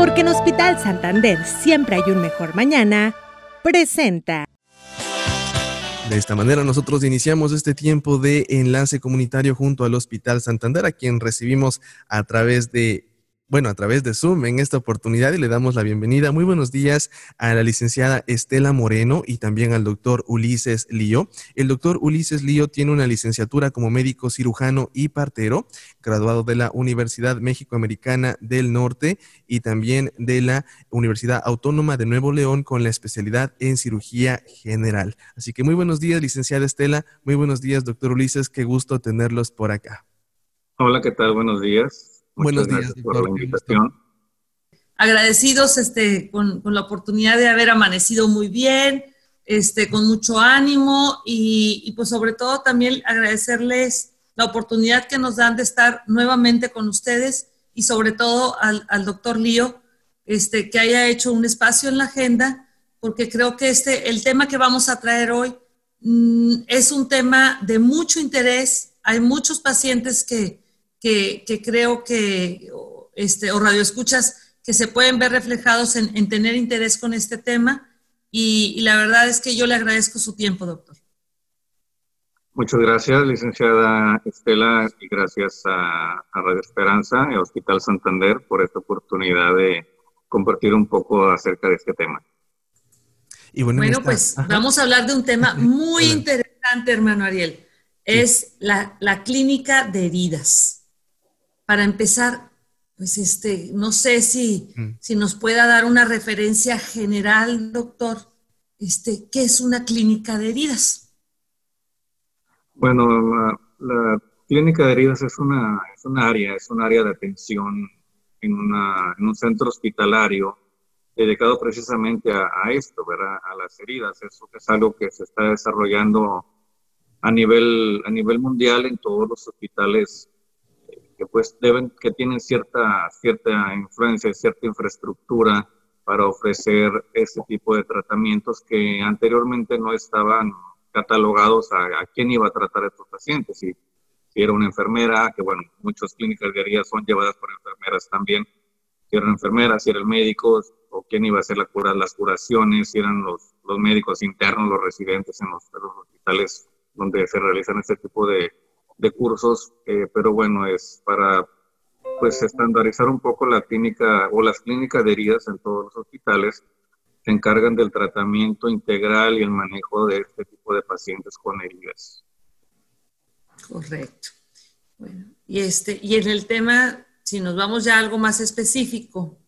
Porque en Hospital Santander siempre hay un mejor mañana, presenta. De esta manera nosotros iniciamos este tiempo de enlace comunitario junto al Hospital Santander, a quien recibimos a través de bueno, a través de Zoom en esta oportunidad y le damos la bienvenida. Muy buenos días a la licenciada Estela Moreno y también al doctor Ulises Lío. El doctor Ulises Lío tiene una licenciatura como médico cirujano y partero, graduado de la Universidad México-Americana del Norte y también de la Universidad Autónoma de Nuevo León con la especialidad en cirugía general. Así que muy buenos días, licenciada Estela. Muy buenos días, doctor Ulises. Qué gusto tenerlos por acá. Hola, ¿qué tal? Buenos días. Buenos días por la invitación. Agradecidos este, con, la oportunidad de haber amanecido muy bien, este, con mucho ánimo y, pues sobre todo también agradecerles la oportunidad que nos dan de estar nuevamente con ustedes y sobre todo al, doctor Lío, este, que haya hecho un espacio en la agenda, porque creo que este, el tema que vamos a traer hoy mm, es un tema de mucho interés. Hay muchos pacientes que, que, creo que, este, o radioescuchas, que se pueden ver reflejados en, tener interés con este tema. Y, la verdad es que yo le agradezco su tiempo, doctor. Muchas gracias, licenciada Estela, y gracias a, Radio Esperanza y Hospital Santander por esta oportunidad de compartir un poco acerca de este tema. Y bueno, pues vamos a hablar de un tema muy interesante, hermano Ariel. Es la, la clínica de heridas para empezar, pues este, no sé si, mm. si nos pueda dar una referencia general, doctor, este, ¿qué es una clínica de heridas? Bueno, la, clínica de heridas es una, es una área, es un área de atención en, una, en un centro hospitalario dedicado precisamente a, esto, ¿verdad? a las heridas. Eso es algo que se está desarrollando a nivel, a nivel mundial en todos los hospitales que pues deben, que tienen cierta, cierta influencia, cierta infraestructura para ofrecer ese tipo de tratamientos que anteriormente no estaban catalogados a, quién iba a tratar a estos pacientes. Si, si, era una enfermera, que bueno, muchas clínicas de herida son llevadas por enfermeras también, si eran enfermeras, si eran médicos, o quién iba a hacer la cura, las curaciones, si eran los, los médicos internos, los residentes en los, en los hospitales donde se realizan este tipo de, de cursos, eh, pero bueno, es para pues estandarizar un poco la clínica o las clínicas de heridas en todos los hospitales se encargan del tratamiento integral y el manejo de este tipo de pacientes con heridas. Correcto. Bueno, y este, y en el tema, si nos vamos ya a algo más específico,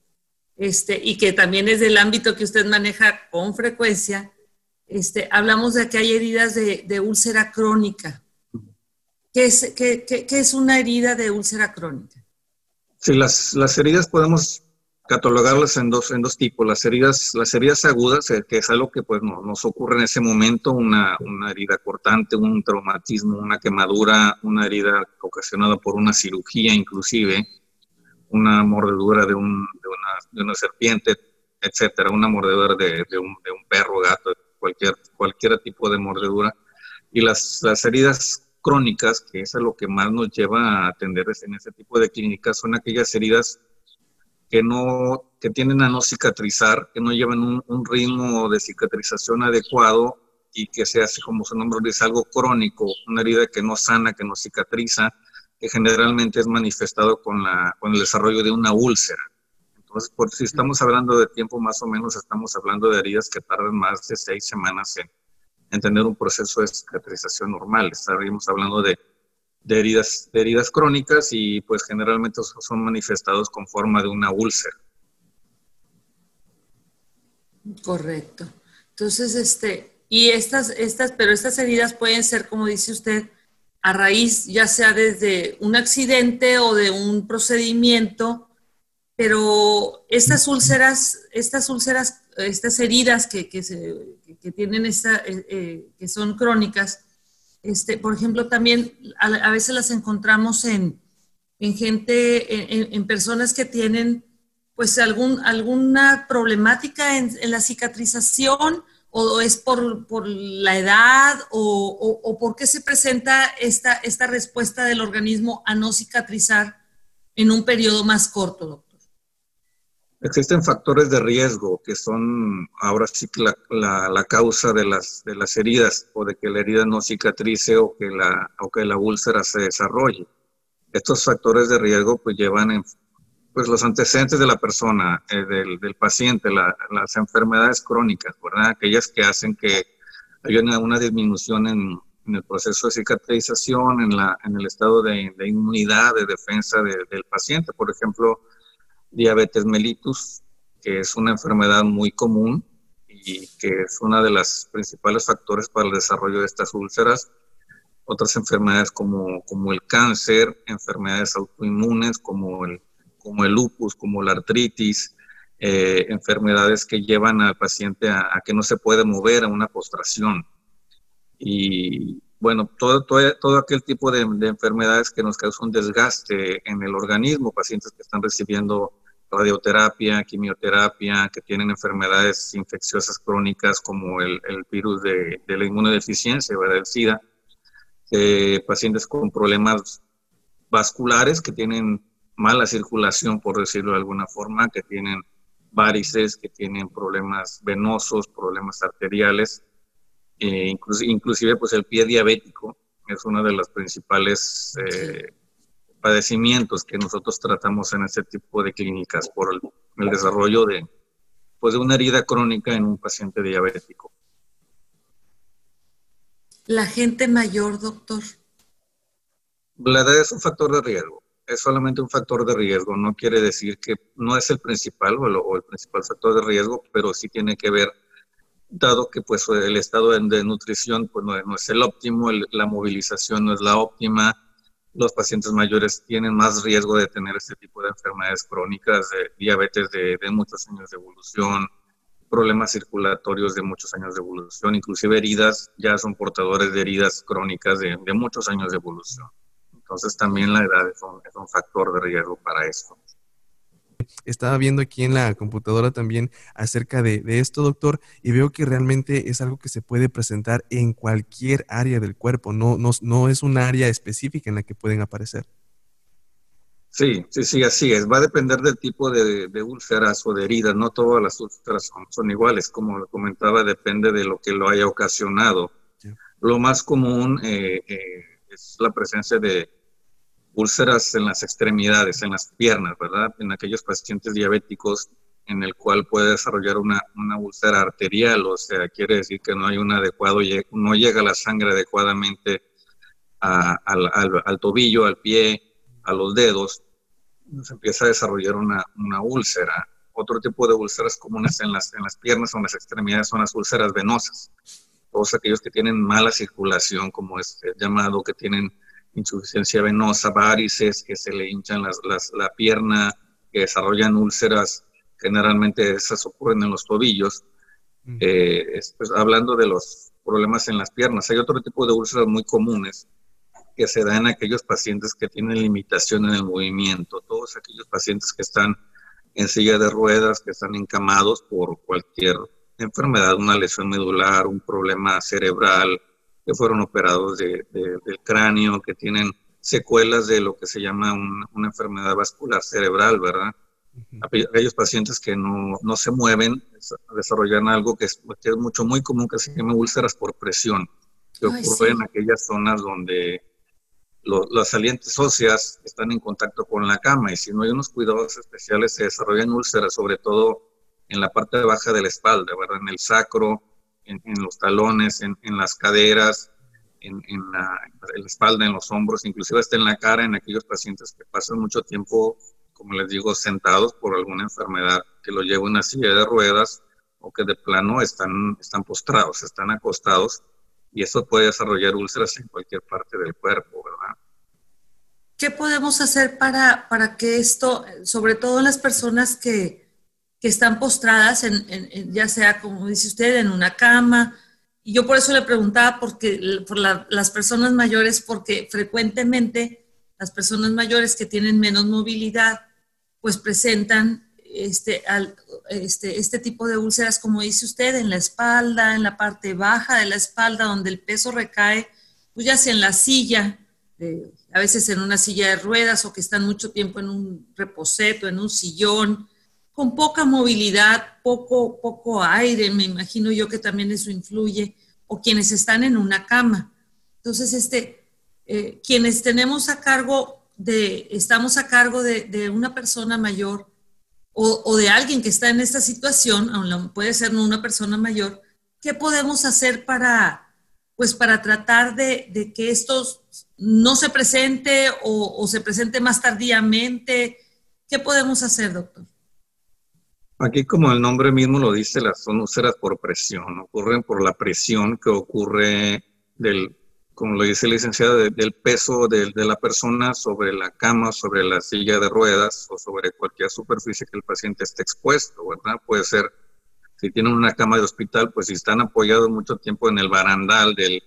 este, y que también es del ámbito que usted maneja con frecuencia, este, hablamos de que hay heridas de, de úlcera crónica. ¿Qué es, qué, es una herida de úlcera crónica? Sí, las, las heridas podemos catalogarlas en dos, en dos tipos. Las heridas, las heridas agudas, eh, que es algo que pues, nos ocurre en ese momento, una, una, herida cortante, un traumatismo, una quemadura, una herida ocasionada por una cirugía inclusive, una mordedura de, un, de, una, de una, serpiente, etcétera, una mordedura de, de, un, de un perro, gato, cualquier, cualquier tipo de mordedura. Y las, las heridas crónicas, que es a lo que más nos lleva a atender en ese tipo de clínicas, son aquellas heridas que no que tienden a no cicatrizar, que no llevan un, ritmo de cicatrización adecuado y que se hace, como su nombre dice, algo crónico, una herida que no sana, que no cicatriza, que generalmente es manifestado con, la, con el desarrollo de una úlcera. Entonces, por si estamos hablando de tiempo, más o menos estamos hablando de heridas que tardan más de seis semanas en, en tener un proceso de cicatrización normal. Estaríamos hablando de, heridas, de heridas crónicas y pues generalmente son manifestados con forma de una úlcera. Correcto. Entonces, este, y estas, estas, pero estas heridas pueden ser, como dice usted, a raíz ya sea desde un accidente o de un procedimiento, pero estas úlceras, estas úlceras, estas heridas que, que tienen esta, eh, eh, que son crónicas, este, por ejemplo, también a, veces las encontramos en, en gente, en, personas que tienen pues algún, alguna problemática en, la cicatrización o es por, por la edad o, o, por qué se presenta esta, esta respuesta del organismo a no cicatrizar en un periodo más corto, doctor. Existen factores de riesgo que son ahora sí la, la, causa de las, de las heridas o de que la herida no cicatrice o que la, o que la úlcera se desarrolle. Estos factores de riesgo pues llevan en, pues los antecedentes de la persona, eh, del, del, paciente, las enfermedades crónicas, ¿verdad? Aquellas que hacen que haya una, disminución en, en, el proceso de cicatrización, en, la, en el estado de, de inmunidad, de defensa del paciente. Por ejemplo, diabetes mellitus, que es una enfermedad muy común y que es uno de los principales factores para el desarrollo de estas úlceras. Otras enfermedades como, como el cáncer, enfermedades autoinmunes como el, como el lupus, como la artritis, eh, enfermedades que llevan al paciente a, que no se puede mover a una postración. Y bueno, todo, todo, todo aquel tipo de, de, enfermedades que nos causan desgaste en el organismo, pacientes que están recibiendo radioterapia, quimioterapia, que tienen enfermedades infecciosas crónicas como el, virus de, la inmunodeficiencia, ¿verdad? el SIDA, eh, pacientes con problemas vasculares que tienen mala circulación, por decirlo de alguna forma, que tienen varices, que tienen problemas venosos, problemas arteriales, eh, inclusive, pues el pie diabético es una de las principales eh, padecimientos que nosotros tratamos en este tipo de clínicas por el, desarrollo de, pues, de una herida crónica en un paciente diabético. La gente mayor, doctor. La edad es un factor de riesgo, es solamente un factor de riesgo, no quiere decir que no es el principal o, el principal factor de riesgo, pero sí tiene que ver, dado que pues el estado de, nutrición pues no, es el óptimo, la movilización no es la óptima, los pacientes mayores tienen más riesgo de tener este tipo de enfermedades crónicas, de diabetes de, muchos años de evolución, problemas circulatorios de muchos años de evolución, inclusive heridas, ya son portadores de heridas crónicas de, muchos años de evolución. Entonces también la edad es un factor de riesgo para esto. Estaba viendo aquí en la computadora también acerca de, esto, doctor, y veo que realmente es algo que se puede presentar en cualquier área del cuerpo, no, no, no es un área específica en la que pueden aparecer. Sí, sí, sí, así es. Va a depender del tipo de, úlceras o de heridas. No todas las úlceras son, iguales. Como comentaba, depende de lo que lo haya ocasionado. Lo más común eh, eh, es la presencia de, úlceras en las extremidades, en las piernas, ¿verdad? En aquellos pacientes diabéticos en el cual puede desarrollar una, una úlcera arterial, o sea, quiere decir que no hay un adecuado, no llega la sangre adecuadamente al, tobillo, al pie, a los dedos, se empieza a desarrollar una, una úlcera. Otro tipo de úlceras comunes en las, en las piernas o en las extremidades son las úlceras venosas. Todos aquellos que tienen mala circulación, como es llamado, que tienen insuficiencia venosa, varices, que se le hinchan las, la pierna, que desarrollan úlceras, generalmente esas ocurren en los tobillos. Eh, pues, hablando de los problemas en las piernas, hay otro tipo de úlceras muy comunes que se dan en aquellos pacientes que tienen limitación en el movimiento, todos aquellos pacientes que están en silla de ruedas, que están encamados por cualquier enfermedad, una lesión medular, un problema cerebral, que fueron operados de, del cráneo, que tienen secuelas de lo que se llama una enfermedad vascular cerebral, ¿verdad? Aquellos pacientes que no, no, se mueven desarrollan algo que es, que es, mucho, muy común, que se llama úlceras por presión, que ocurre en aquellas zonas donde las salientes óseas están en contacto con la cama y si no hay unos cuidados especiales se desarrollan úlceras, sobre todo en la parte baja de la espalda, ¿verdad? En el sacro, en, los talones, en, las caderas, en, la, espalda, en los hombros, inclusive hasta en la cara en aquellos pacientes que pasan mucho tiempo, como les digo, sentados por alguna enfermedad que lo lleva una silla de ruedas o que de plano están, están postrados, están acostados y eso puede desarrollar úlceras en cualquier parte del cuerpo, ¿verdad? ¿Qué podemos hacer para, para que esto, sobre todo en las personas que, que están postradas, en, ya sea, como dice usted, en una cama. Y yo por eso le preguntaba porque, por las personas mayores, porque frecuentemente las personas mayores que tienen menos movilidad, pues presentan este, este, este tipo de úlceras, como dice usted, en la espalda, en la parte baja de la espalda, donde el peso recae, pues ya sea en la silla, a veces en una silla de ruedas o que están mucho tiempo en un reposeto, en un sillón, con poca movilidad, poco, poco aire, me imagino yo que también eso influye, o quienes están en una cama. Entonces, este, eh, quienes tenemos a cargo de, estamos a cargo de, una persona mayor o, de alguien que está en esta situación, puede ser una persona mayor, ¿qué podemos hacer para, pues, para tratar de, que esto no se presente o, o se presente más tardíamente? ¿Qué podemos hacer, doctor? Aquí, como el nombre mismo lo dice, las son úlceras por presión, ocurren por la presión que ocurre del, como lo dice el licenciado, del peso de, la persona sobre la cama, sobre la silla de ruedas o sobre cualquier superficie que el paciente esté expuesto, ¿verdad? Puede ser, si tienen una cama de hospital, pues si están apoyados mucho tiempo en el barandal del,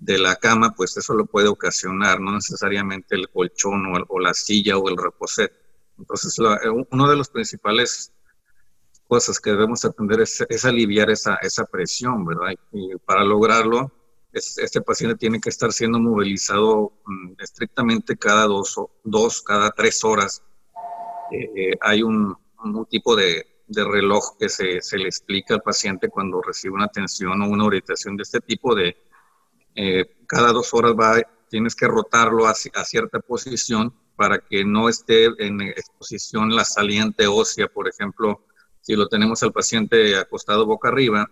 de la cama, pues eso lo puede ocasionar, no necesariamente el colchón o, la silla o el reposet. Entonces, uno de los principales cosas que debemos atender es, aliviar esa, esa, presión, ¿verdad? Y para lograrlo, este paciente tiene que estar siendo movilizado mm, estrictamente cada dos, dos cada tres horas. Eh, eh, hay un, un, tipo de, de reloj que se, se, le explica al paciente cuando recibe una atención o una orientación de este tipo de eh, cada dos horas va, tienes que rotarlo a, a cierta posición para que no esté en exposición la saliente ósea, por ejemplo, si lo tenemos al paciente acostado boca arriba,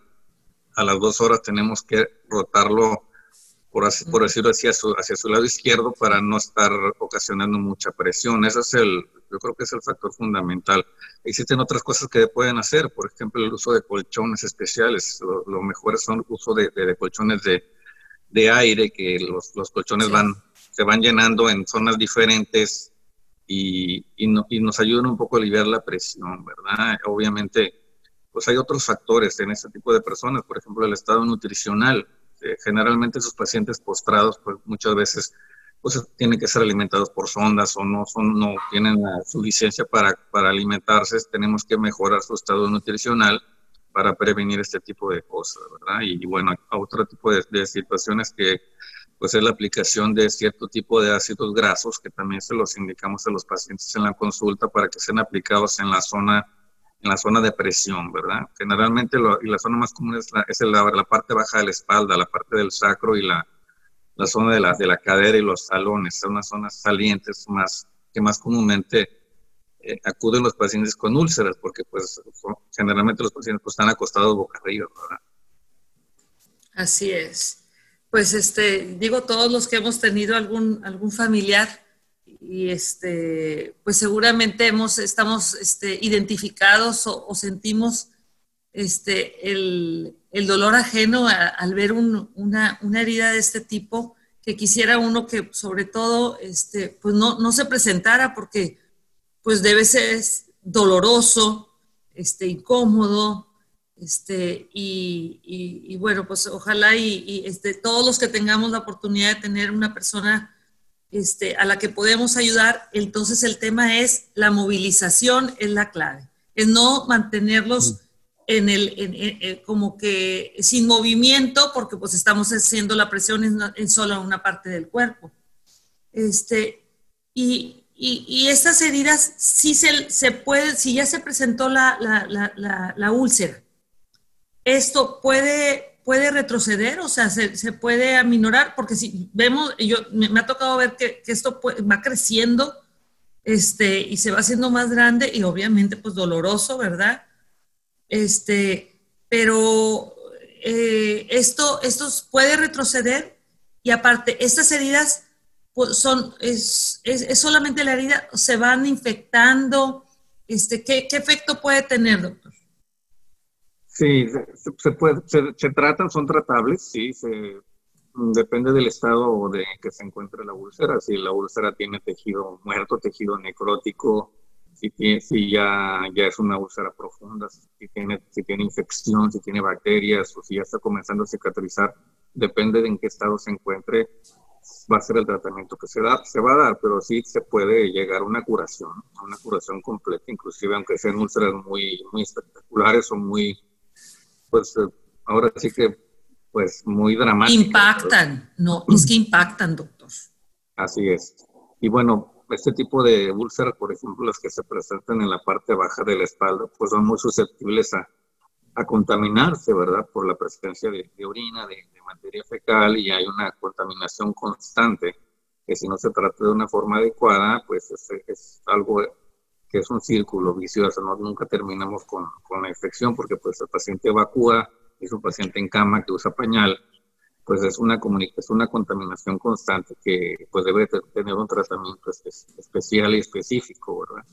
a las dos horas tenemos que rotarlo, por, así, por decirlo así, hacia su, hacia su lado izquierdo para no estar ocasionando mucha presión. Ese es el, yo creo que es el factor fundamental. Existen otras cosas que pueden hacer, por ejemplo, el uso de colchones especiales. Lo, mejor son el uso de, de, colchones de, de, aire, que los, los colchones van, se van llenando en zonas diferentes y, y, nos ayudan un poco a aliviar la presión, ¿verdad? Obviamente, pues hay otros factores en este tipo de personas, por ejemplo, el estado nutricional. Eh, generalmente esos pacientes postrados, pues muchas veces pues tienen que ser alimentados por sondas o no, son, no tienen su licencia para, para alimentarse, tenemos que mejorar su estado nutricional para prevenir este tipo de cosas, ¿verdad? Y, bueno, otro tipo de, de situaciones que pues es la aplicación de cierto tipo de ácidos grasos que también se los indicamos a los pacientes en la consulta para que sean aplicados en la zona en la zona de presión, ¿verdad? Generalmente y la zona más común es, la, es la, parte baja de la espalda, la parte del sacro y la, la zona de la, de la cadera y los talones, son las zonas salientes más que más comúnmente eh, acuden los pacientes con úlceras, porque pues generalmente los pacientes pues, están acostados boca arriba, ¿verdad? Así es pues este, digo, todos los que hemos tenido algún, algún familiar y este, pues seguramente hemos, estamos este, identificados o, sentimos este, el, el dolor ajeno al ver una, una, herida de este tipo, que quisiera uno que sobre todo este, pues no, no se presentara porque pues debe ser doloroso, este, incómodo, este, y, bueno, pues ojalá y, este, todos los que tengamos la oportunidad de tener una persona este, a la que podemos ayudar, entonces el tema es la movilización es la clave, es no mantenerlos en el, como que sin movimiento, porque pues estamos haciendo la presión en, solo una parte del cuerpo. Este, y, y, estas heridas, sí se, se, puede, si ya se presentó la, la, la úlcera, esto puede, puede retroceder, o sea, se, puede aminorar, porque si vemos, yo, me, ha tocado ver que, esto va creciendo este, y se va haciendo más grande y obviamente pues doloroso, ¿verdad? Este, pero eh, esto, esto puede retroceder y aparte, estas heridas pues, son, es, es, solamente la herida, se van infectando, este, ¿qué, ¿qué efecto puede tener, doctor? Sí, se, puede, se, tratan, son tratables, sí, se, depende del estado de que se encuentre la úlcera. Si la úlcera tiene tejido muerto, tejido necrótico, si, si ya, ya es una úlcera profunda, si tiene, si tiene infección, si tiene bacterias o si ya está comenzando a cicatrizar, depende de en qué estado se encuentre, va a ser el tratamiento que se, da, se va a dar, pero sí se puede llegar a una curación, a una curación completa, inclusive aunque sean úlceras muy, muy espectaculares o muy pues eh, ahora sí que, pues muy dramático. Impactan, no, es que impactan, doctor. Así es. Y bueno, este tipo de úlceras, por ejemplo, las que se presentan en la parte baja de la espalda, pues son muy susceptibles a, a contaminarse, ¿verdad? Por la presencia de, orina, de, materia fecal y hay una contaminación constante que si no se trata de una forma adecuada, pues es, es algo que es un círculo vicioso, ¿no? nunca terminamos con, con, la infección porque pues el paciente evacúa, es un paciente en cama que usa pañal, pues es una, es una contaminación constante que pues debe tener un tratamiento especial y específico, ¿verdad?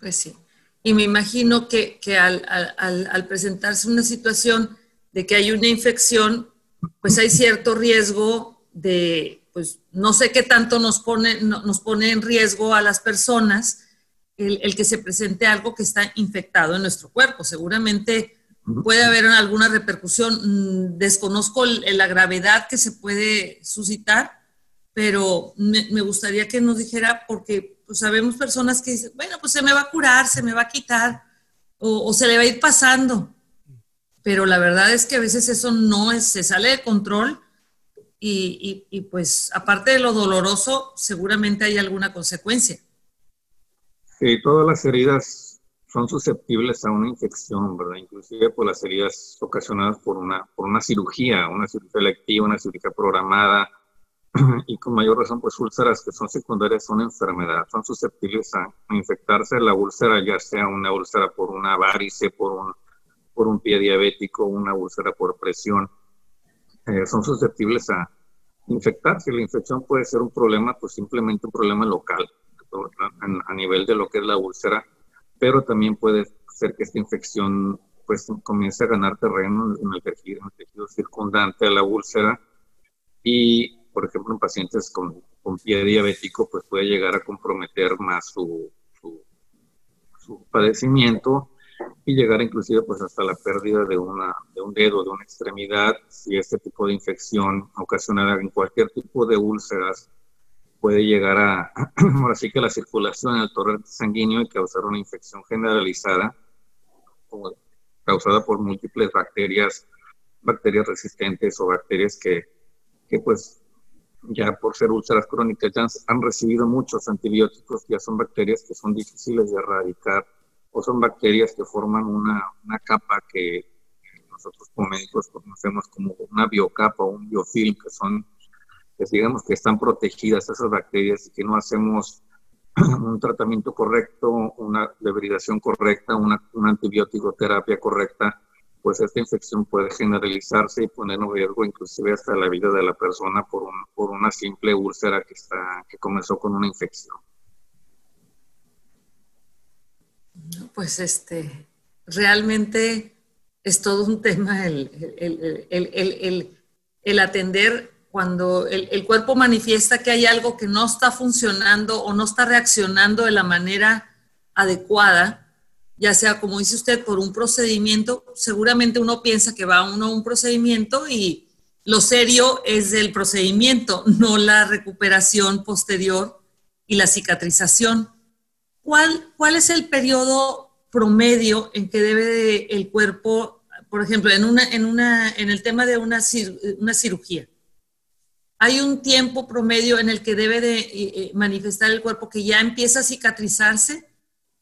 Pues sí. Y me imagino que, que al, al, al, presentarse una situación de que hay una infección, pues hay cierto riesgo de, pues no sé qué tanto nos pone, nos pone en riesgo a las personas el, el que se presente algo que está infectado en nuestro cuerpo. Seguramente puede haber alguna repercusión. Mm, desconozco la gravedad que se puede suscitar, pero me, gustaría que nos dijera, porque pues, sabemos personas que dicen, bueno, pues se me va a curar, se me va a quitar, o, se le va a ir pasando. Pero la verdad es que a veces eso no es, se sale de control y, y pues aparte de lo doloroso, seguramente hay alguna consecuencia. Todas las heridas son susceptibles a una infección, ¿verdad? Inclusive por las heridas ocasionadas por una, por una cirugía, una cirugía electiva, una cirugía programada, y con mayor razón, pues úlceras que son secundarias a una enfermedad, son susceptibles a, infectarse la úlcera, ya sea una úlcera por una varice, por un, por un pie diabético, una úlcera por presión, eh, son susceptibles a infectarse. La infección puede ser un problema, pues simplemente un problema local, a nivel de lo que es la úlcera, pero también puede ser que esta infección pues comience a ganar terreno en el tejido, circundante a la úlcera. Y, por ejemplo, en pacientes con, con pie diabético, pues puede llegar a comprometer más su, su, padecimiento y llegar inclusive pues hasta la pérdida de, una, de un dedo, de una extremidad, si este tipo de infección ocasionada en cualquier tipo de úlceras puede llegar a, ahora sí que la circulación en el torrente sanguíneo y causar una infección generalizada causada por múltiples bacterias, bacterias resistentes o bacterias que, que pues ya por ser úlceras crónicas ya han recibido muchos antibióticos, ya son bacterias que son difíciles de erradicar o son bacterias que forman una, una capa que nosotros como médicos conocemos como una biocapa o un biofilm, que son que digamos que están protegidas esas bacterias y que no hacemos un tratamiento correcto, una debridación correcta, una, una antibiótico terapia correcta, pues esta infección puede generalizarse y poner en riesgo inclusive hasta la vida de la persona por, un, por una simple úlcera que, está, que comenzó con una infección. Pues este, realmente es todo un tema el, el, el, el atender cuando el, cuerpo manifiesta que hay algo que no está funcionando o no está reaccionando de la manera adecuada, ya sea como dice usted, por un procedimiento, seguramente uno piensa que va uno a un procedimiento y lo serio es el procedimiento, no la recuperación posterior y la cicatrización. ¿Cuál, cuál es el periodo promedio en que debe el cuerpo, por ejemplo, en, una, en, una, en el tema de una, una cirugía? Hay un tiempo promedio en el que debe de eh, eh, manifestar el cuerpo que ya empieza a cicatrizarse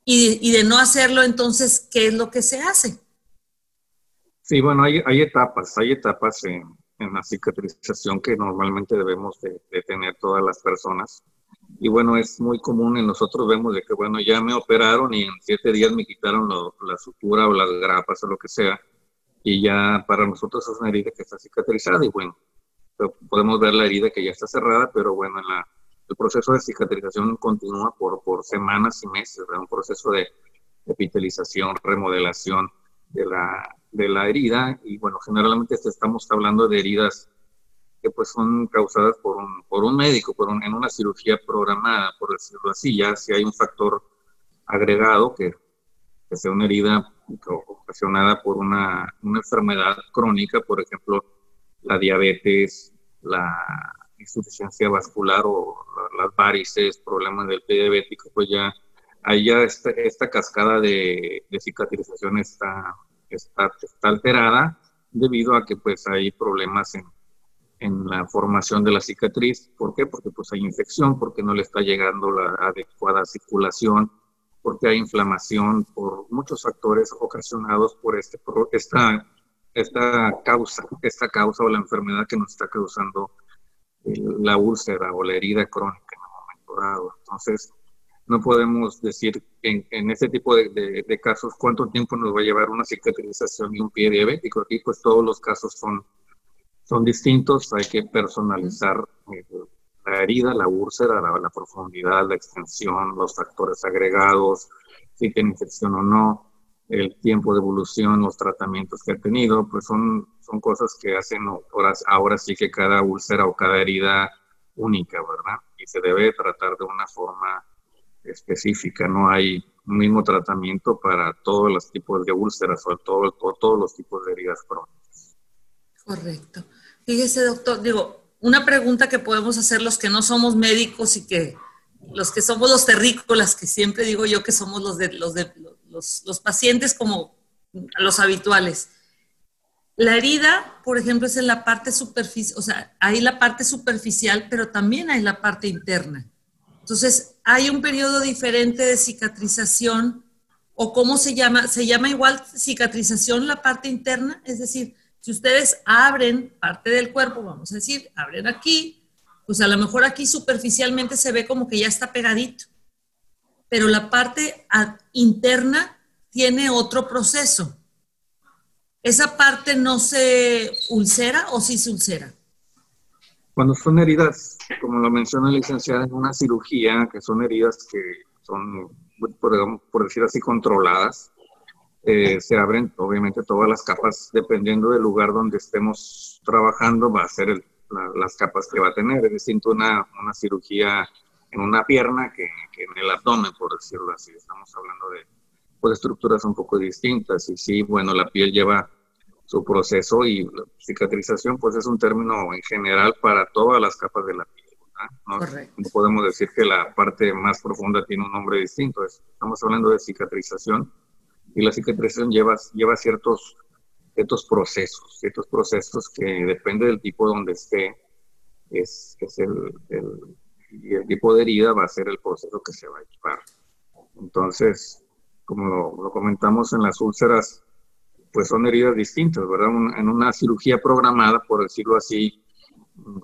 y, de no hacerlo, entonces, ¿qué es lo que se hace? Sí, bueno, hay, etapas, hay etapas en, la cicatrización que normalmente debemos de, tener todas las personas. Y bueno, es muy común en nosotros vemos de que, bueno, ya me operaron y en siete días me quitaron la sutura o las grapas o lo que sea. Y ya para nosotros es una herida que está cicatrizada y bueno, podemos ver la herida que ya está cerrada, pero bueno, el proceso de cicatrización continúa por, por semanas y meses, un proceso de epitelización, remodelación de la, de la herida y bueno, generalmente estamos hablando de heridas que pues son causadas por un, por un médico, por en una cirugía programada, por decirlo así, ya si hay un factor agregado que, que sea una herida ocasionada por una, una enfermedad crónica, por ejemplo, la diabetes, la insuficiencia vascular o las varices, problemas del pie diabético, pues ya ahí ya esta, esta cascada de, cicatrización está, está, está, alterada debido a que pues hay problemas en, en la formación de la cicatriz. ¿Por qué? Porque pues hay infección, porque no le está llegando la adecuada circulación, porque hay inflamación, por muchos factores ocasionados por este, esta, esta causa, esta causa o la enfermedad que nos está causando la úlcera o la herida crónica en un momento dado. Entonces, no podemos decir en, en este tipo de, de, casos cuánto tiempo nos va a llevar una cicatrización y un pie diabético. Aquí pues todos los casos son, son distintos, hay que personalizar eh, la herida, la úlcera, la, la, profundidad, la extensión, los factores agregados, si tiene infección o no, el tiempo de evolución, los tratamientos que ha tenido, pues son, son cosas que hacen ahora, ahora sí que cada úlcera o cada herida única, ¿verdad? Y se debe tratar de una forma específica, no hay un mismo tratamiento para todos los tipos de úlceras o, todo, todos los tipos de heridas crónicas. Correcto. Fíjese, doctor, digo, una pregunta que podemos hacer los que no somos médicos y que los que somos los terrícolas, que siempre digo yo que somos los de los, de, los, los pacientes como los habituales. La herida, por ejemplo, es en la parte superficial, o sea, hay la parte superficial, pero también hay la parte interna. Entonces, hay un periodo diferente de cicatrización o cómo se llama, se llama igual cicatrización la parte interna, es decir, si ustedes abren parte del cuerpo, vamos a decir, abren aquí, pues a lo mejor aquí superficialmente se ve como que ya está pegadito, pero la parte interna tiene otro proceso. ¿Esa parte no se ulcera o sí se ulcera? Cuando son heridas, como lo menciona la licenciada, en una cirugía, que son heridas que son, por, decir así, controladas, eh, se abren obviamente todas las capas, dependiendo del lugar donde estemos trabajando, va a ser las capas que va a tener. Es decir, una, una cirugía en una pierna que, en el abdomen, por decirlo así. Estamos hablando de pues, estructuras un poco distintas. Y sí, bueno, la piel lleva su proceso y la cicatrización pues es un término en general para todas las capas de la piel. ¿no? no podemos decir que la parte más profunda tiene un nombre distinto. Estamos hablando de cicatrización y la cicatrización lleva, lleva ciertos, ciertos procesos, ciertos procesos que depende del tipo donde esté, es, es el, el, y el tipo de herida va a ser el proceso que se va a equipar. Entonces, como lo, lo comentamos en las úlceras, pues son heridas distintas, ¿verdad? en una cirugía programada, por decirlo así,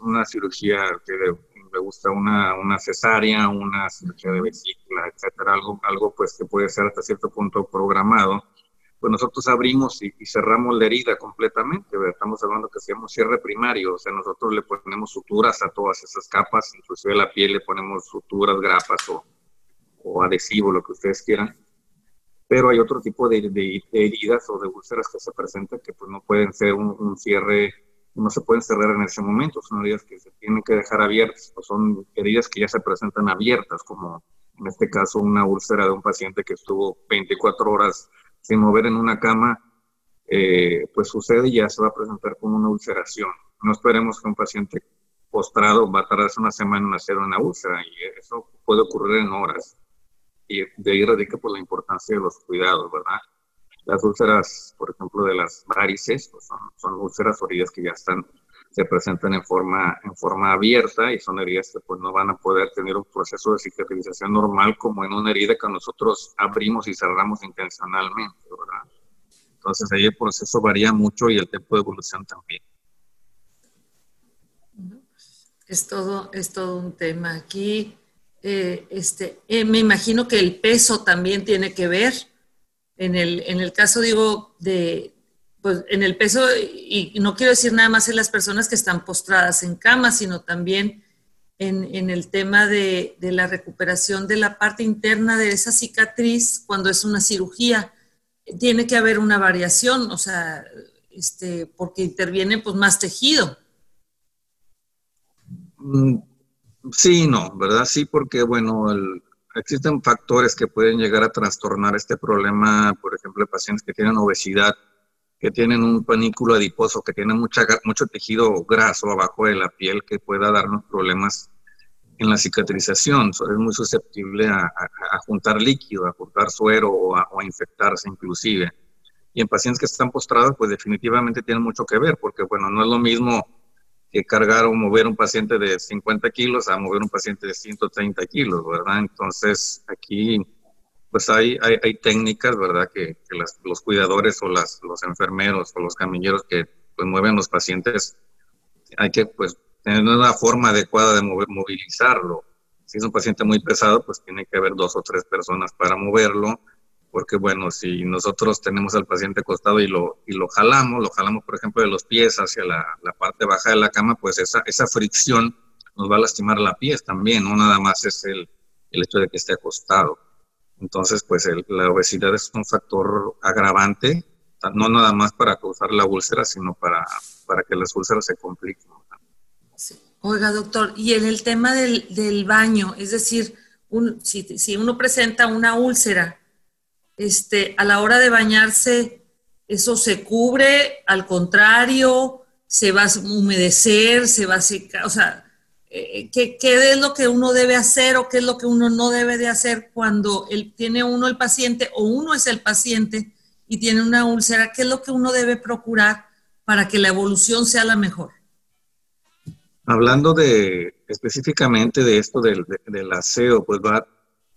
una cirugía que le, gusta una, una, cesárea, una cirugía de vesícula, etcétera, algo, algo pues que puede ser hasta cierto punto programado, pues nosotros abrimos y, cerramos la herida completamente, ¿verdad? estamos hablando que hacemos cierre primario, o sea, nosotros le ponemos suturas a todas esas capas, inclusive a la piel le ponemos suturas, grapas o, o adhesivo, lo que ustedes quieran pero hay otro tipo de, heridas o de úlceras que se presentan que pues no pueden ser un, cierre, no se pueden cerrar en ese momento, son heridas que se tienen que dejar abiertas, o son heridas que ya se presentan abiertas, como en este caso una úlcera de un paciente que estuvo 24 horas sin mover en una cama, eh, pues sucede y ya se va a presentar como una ulceración. No esperemos que un paciente postrado va a tardarse una semana en hacer una úlcera y eso puede ocurrir en horas y de ahí radica por la importancia de los cuidados, ¿verdad? Las úlceras, por ejemplo, de las varices, pues son, son, úlceras o heridas que ya están, se presentan en forma, en forma abierta y son heridas que pues no van a poder tener un proceso de cicatrización normal como en una herida que nosotros abrimos y cerramos intencionalmente, ¿verdad? Entonces ahí el proceso varía mucho y el tiempo de evolución también. Es todo, es todo un tema. Aquí eh, este, eh, me imagino que el peso también tiene que ver. En el, en el caso, digo, de, pues en el peso, y no quiero decir nada más en las personas que están postradas en cama, sino también en, el tema de, la recuperación de la parte interna de esa cicatriz cuando es una cirugía. Tiene que haber una variación, o sea, este, porque interviene pues más tejido. Mm, Sí, no, ¿verdad? Sí, porque, bueno, existen factores que pueden llegar a trastornar este problema, por ejemplo, pacientes que tienen obesidad, que tienen un panículo adiposo, que tienen mucha, mucho tejido graso abajo de la piel que pueda darnos problemas en la cicatrización. Es muy susceptible a, juntar líquido, a juntar suero o a, o a, infectarse inclusive. Y en pacientes que están postrados, pues definitivamente tienen mucho que ver, porque bueno, no es lo mismo que cargar o mover un paciente de 50 kilos a mover un paciente de 130 kilos, ¿verdad? Entonces, aquí, pues hay, hay, técnicas, ¿verdad? Que, los cuidadores o las, los enfermeros o los camilleros que pues, mueven los pacientes, hay que, pues, tener una forma adecuada de mover, movilizarlo. Si es un paciente muy pesado, pues tiene que haber dos o tres personas para moverlo porque bueno, si nosotros tenemos al paciente acostado y lo, y lo jalamos, lo jalamos por ejemplo de los pies hacia la, la, parte baja de la cama, pues esa, esa fricción nos va a lastimar la pies también, no nada más es el, el hecho de que esté acostado. Entonces, pues la obesidad es un factor agravante, no nada más para causar la úlcera, sino para, para que las úlceras se compliquen. Oiga, doctor, y en el tema del, del baño, es decir, un, si, si uno presenta una úlcera, este, a la hora de bañarse, eso se cubre, al contrario, se va a humedecer, se va a secar, o sea, eh, ¿qué, ¿qué, es lo que uno debe hacer o qué es lo que uno no debe de hacer cuando él, tiene uno el paciente o uno es el paciente y tiene una úlcera? ¿Qué es lo que uno debe procurar para que la evolución sea la mejor? Hablando de específicamente de esto del, del aseo, pues va,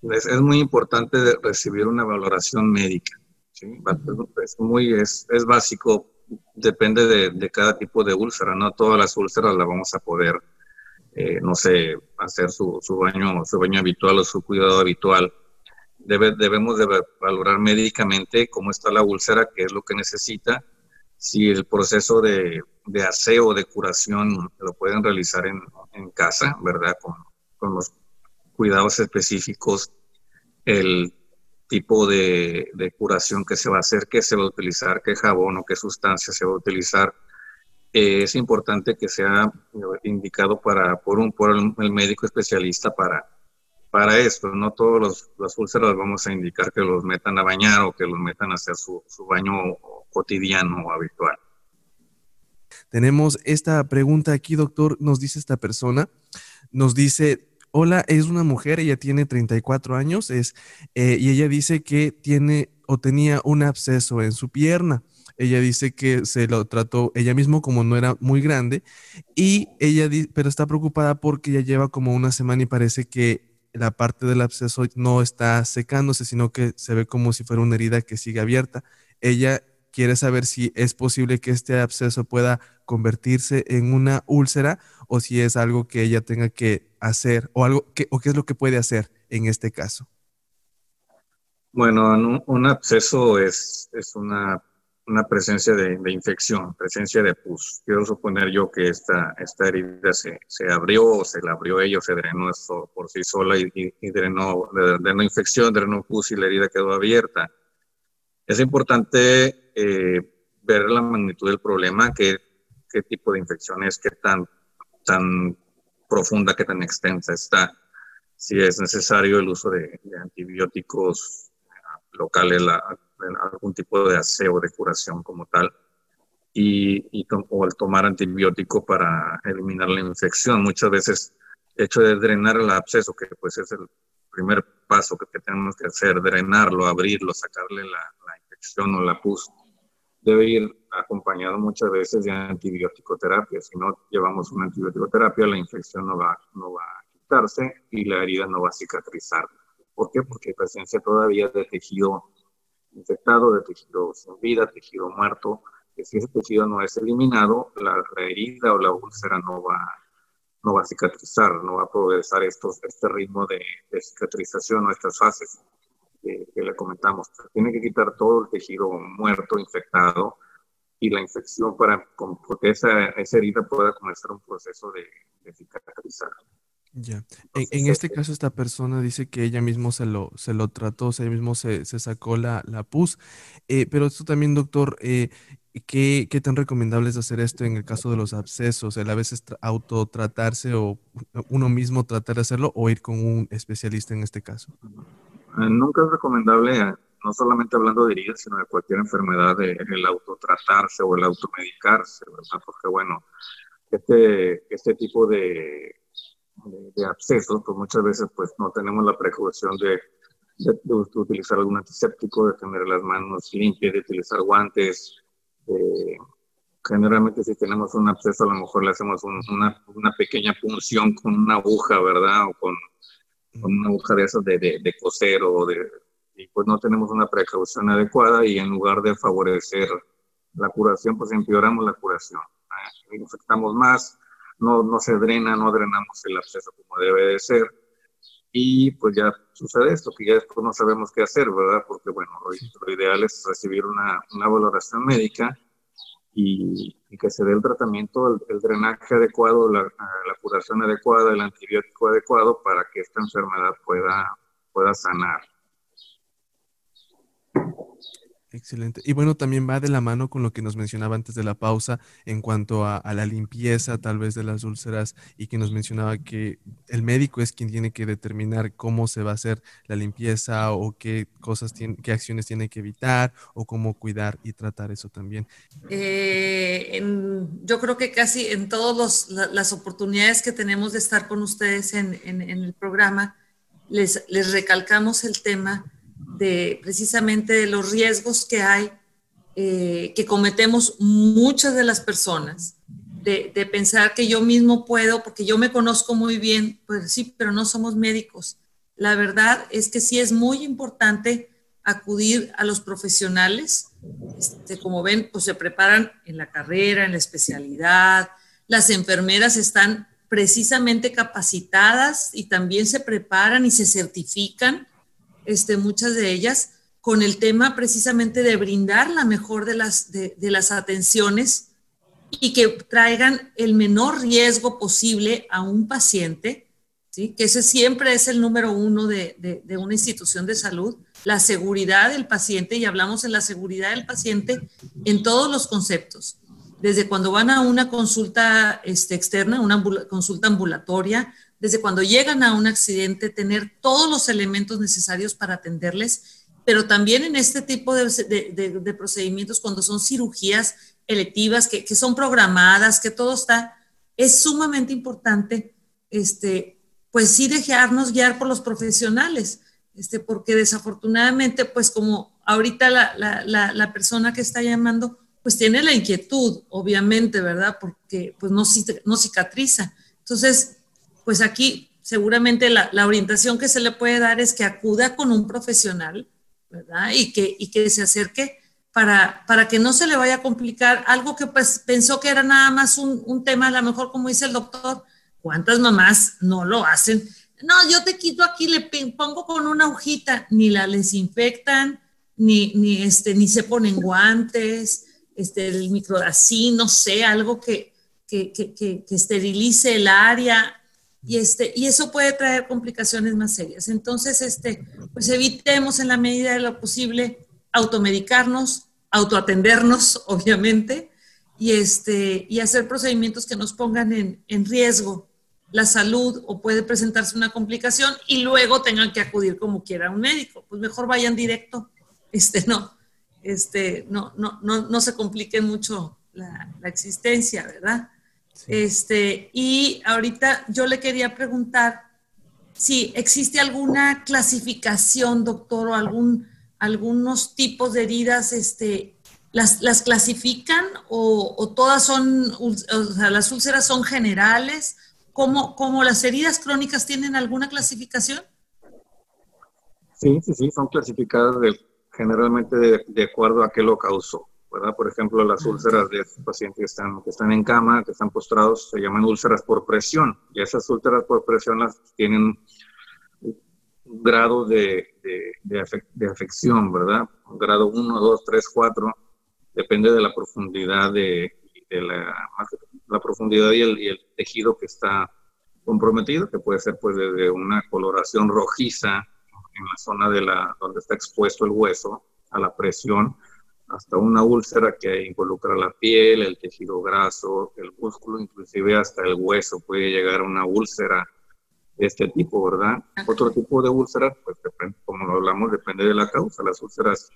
es, muy importante recibir una valoración médica. Es, muy, es, es básico, depende de, de, cada tipo de úlcera, no todas las úlceras las vamos a poder, eh, no sé, hacer su, su, baño, su baño habitual o su cuidado habitual. Debe, debemos de valorar médicamente cómo está la úlcera, qué es lo que necesita, si el proceso de, de aseo, de curación, lo pueden realizar en, en casa, ¿verdad? Con, con los cuidados específicos, el tipo de, curación que se va a hacer, qué se va a utilizar, qué jabón o qué sustancia se va a utilizar. Eh, es importante que sea indicado para, por, un, por el médico especialista para, para esto. No todos los, úlceras vamos a indicar que los metan a bañar o que los metan a hacer su, su baño cotidiano o habitual. Tenemos esta pregunta aquí, doctor, nos dice esta persona, nos dice, Hola, es una mujer, ella tiene 34 años es, eh, y ella dice que tiene o tenía un absceso en su pierna. Ella dice que se lo trató ella misma como no era muy grande y ella, pero está preocupada porque ya lleva como una semana y parece que la parte del absceso no está secándose, sino que se ve como si fuera una herida que sigue abierta. Ella quiere saber si es posible que este absceso pueda convertirse en una úlcera o si es algo que ella tenga que hacer o algo que, o qué es lo que puede hacer en este caso. Bueno, un, absceso es, es una, una presencia de, de, infección, presencia de pus. Quiero suponer yo que esta, esta herida se, se abrió o se la abrió ella o se drenó eso por sí sola y, y, drenó, drenó infección, drenó pus y la herida quedó abierta. Es importante eh, ver la magnitud del problema, qué, qué tipo de infección es, qué tan, tan profunda, qué tan extensa está, si es necesario el uso de, antibióticos locales, algún tipo de aseo, de curación como tal, y, y o el tomar antibiótico para eliminar la infección. Muchas veces el hecho de drenar el absceso, que pues es el primer paso que, tenemos que hacer, drenarlo, abrirlo, sacarle la, la infección o la pus, debe ir acompañado muchas veces de antibiótico terapia. Si no llevamos una antibiótico terapia, la infección no va, no va a quitarse y la herida no va a cicatrizar. ¿Por qué? Porque hay presencia todavía de tejido infectado, de tejido sin vida, tejido muerto, que si ese tejido no es eliminado, la, herida o la úlcera no va, no va a cicatrizar, no va a progresar estos, este ritmo de, cicatrización o estas fases que, le comentamos. Tiene que quitar todo el tejido muerto, infectado, y la infección para que esa, esa herida pueda comenzar un proceso de, de cicatrizar. Ya. En, este caso, esta persona dice que ella mismo se lo, se lo trató, o sea, ella mismo se, se sacó la, la pus. Eh, pero esto también, doctor, eh, ¿qué, ¿qué, tan recomendable es hacer esto en el caso de los abscesos? El a veces autotratarse o uno mismo tratar de hacerlo o ir con un especialista en este caso. Eh, nunca es recomendable, no solamente hablando de heridas, sino de cualquier enfermedad, el autotratarse o el automedicarse, ¿verdad? Porque, bueno, este, este tipo de, de, abscesos, pues muchas veces pues no tenemos la precaución de, de, utilizar algún antiséptico, de tener las manos limpias, de utilizar guantes, de, generalmente si tenemos un absceso, a lo mejor le hacemos una, una, pequeña punción con una aguja, ¿verdad? O con, con una aguja de esas de, de, coser o de... Y pues no tenemos una precaución adecuada y en lugar de favorecer la curación, pues empeoramos la curación. ¿eh? Infectamos más, no, no se drena, no drenamos el absceso como debe de ser. Y pues ya sucede esto, que ya después no sabemos qué hacer, ¿verdad? Porque bueno, lo, ideal es recibir una, una valoración médica y, que se dé el tratamiento, el, drenaje adecuado, la, la, curación adecuada, el antibiótico adecuado para que esta enfermedad pueda, pueda sanar. Excelente. Y bueno, también va de la mano con lo que nos mencionaba antes de la pausa en cuanto a, la limpieza tal vez de las úlceras y que nos mencionaba que el médico es quien tiene que determinar cómo se va a hacer la limpieza o qué cosas, tiene, qué acciones tiene que evitar o cómo cuidar y tratar eso también. Eh, yo creo que casi en todas las oportunidades que tenemos de estar con ustedes en, en el programa, les recalcamos el tema de precisamente de los riesgos que hay, eh, que cometemos muchas de las personas, de, pensar que yo mismo puedo, porque yo me conozco muy bien, pues sí, pero no somos médicos. La verdad es que sí es muy importante acudir a los profesionales. Este, como ven, pues se preparan en la carrera, en la especialidad. Las enfermeras están precisamente capacitadas y también se preparan y se certifican este, muchas de ellas, con el tema precisamente de brindar la mejor de las, de, las atenciones y que traigan el menor riesgo posible a un paciente, ¿sí? que ese siempre es el número uno de, de, una institución de salud, la seguridad del paciente, y hablamos en la seguridad del paciente en todos los conceptos, desde cuando van a una consulta este, externa, una consulta ambulatoria, desde cuando llegan a un accidente, tener todos los elementos necesarios para atenderles, pero también en este tipo de, procedimientos, cuando son cirugías electivas, que, son programadas, que todo está, es sumamente importante, este, pues sí dejarnos guiar por los profesionales, este, porque desafortunadamente, pues como ahorita la, la persona que está llamando, pues tiene la inquietud, obviamente, ¿verdad? Porque pues no, no cicatriza. Entonces, pues aquí seguramente la, orientación que se le puede dar es que acuda con un profesional, ¿verdad? Y que, y que se acerque para, para que no se le vaya a complicar algo que pues pensó que era nada más un, un tema, a lo mejor como dice el doctor, ¿cuántas mamás no lo hacen? No, yo te quito aquí, le pongo con una hojita, ni la desinfectan, ni, ni, este, ni se ponen guantes, este, el microdacín, no sé, algo que, que, que esterilice el área, y, este, y eso puede traer complicaciones más serias. Entonces, este, pues evitemos en la medida de lo posible automedicarnos, autoatendernos, obviamente, y, este, y hacer procedimientos que nos pongan en, en riesgo la salud o puede presentarse una complicación y luego tengan que acudir como quiera a un médico. Pues mejor vayan directo, este, no, este, no, no, no, no se compliquen mucho la existencia, ¿verdad? Este, y ahorita yo le quería preguntar si existe alguna clasificación, doctor, o algún, algunos tipos de heridas, este, ¿las, las clasifican o, todas son, o sea, las úlceras son generales? ¿Cómo, ¿Cómo las heridas crónicas tienen alguna clasificación? Sí, sí, sí, son clasificadas generalmente de, de, acuerdo a qué lo causó. Por ejemplo, las úlceras de pacientes que están, que están en cama, que están postrados, se llaman úlceras por presión. Y esas úlceras por presión las tienen un grado de, de, afección, ¿verdad? Un grado 1, 2, 3, 4, depende de la profundidad de, la, la, profundidad y el, y el, tejido que está comprometido, que puede ser pues desde una coloración rojiza en la zona de la, donde está expuesto el hueso a la presión, hasta una úlcera que involucra la piel, el tejido graso, el músculo, inclusive hasta el hueso puede llegar a una úlcera de este tipo, ¿verdad? Otro tipo de úlceras, pues como lo hablamos, depende de la causa. Las úlceras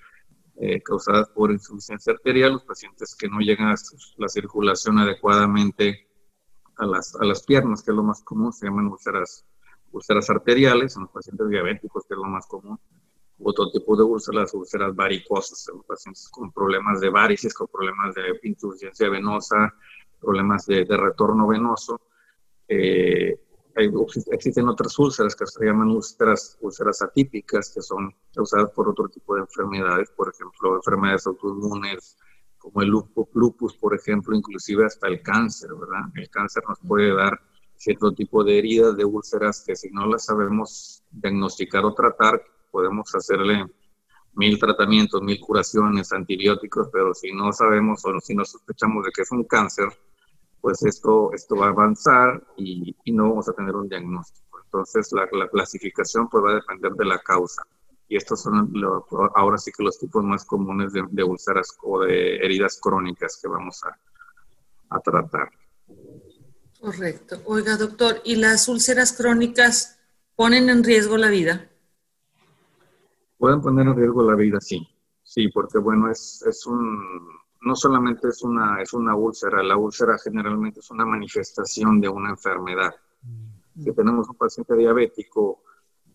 eh, causadas por insuficiencia arterial, los pacientes que no llegan a la circulación adecuadamente a las, a las piernas, que es lo más común, se llaman úlceras, úlceras arteriales, en los pacientes diabéticos, que es lo más común otro tipo de úlceras, úlceras varicosas, pacientes con problemas de varices, con problemas de insuficiencia venosa, problemas de, retorno venoso. Eh, existen otras úlceras que se llaman úlceras, úlceras atípicas, que son causadas por otro tipo de enfermedades, por ejemplo, enfermedades autoinmunes, como el lupus, por ejemplo, inclusive hasta el cáncer, ¿verdad? El cáncer nos puede dar cierto tipo de heridas, de úlceras, que si no las sabemos diagnosticar o tratar, podemos hacerle mil tratamientos, mil curaciones, antibióticos, pero si no sabemos o si no sospechamos de que es un cáncer, pues esto, esto va a avanzar y, no vamos a tener un diagnóstico. Entonces, la, clasificación pues va a depender de la causa. Y estos son ahora sí que los tipos más comunes de, úlceras o de heridas crónicas que vamos a, a tratar. Correcto. Oiga, doctor, ¿y las úlceras crónicas ponen en riesgo la vida? Pueden poner en riesgo la vida, sí. Sí, porque bueno, es, es un, no solamente es una, es una úlcera, la úlcera generalmente es una manifestación de una enfermedad. Mm. Si tenemos un paciente diabético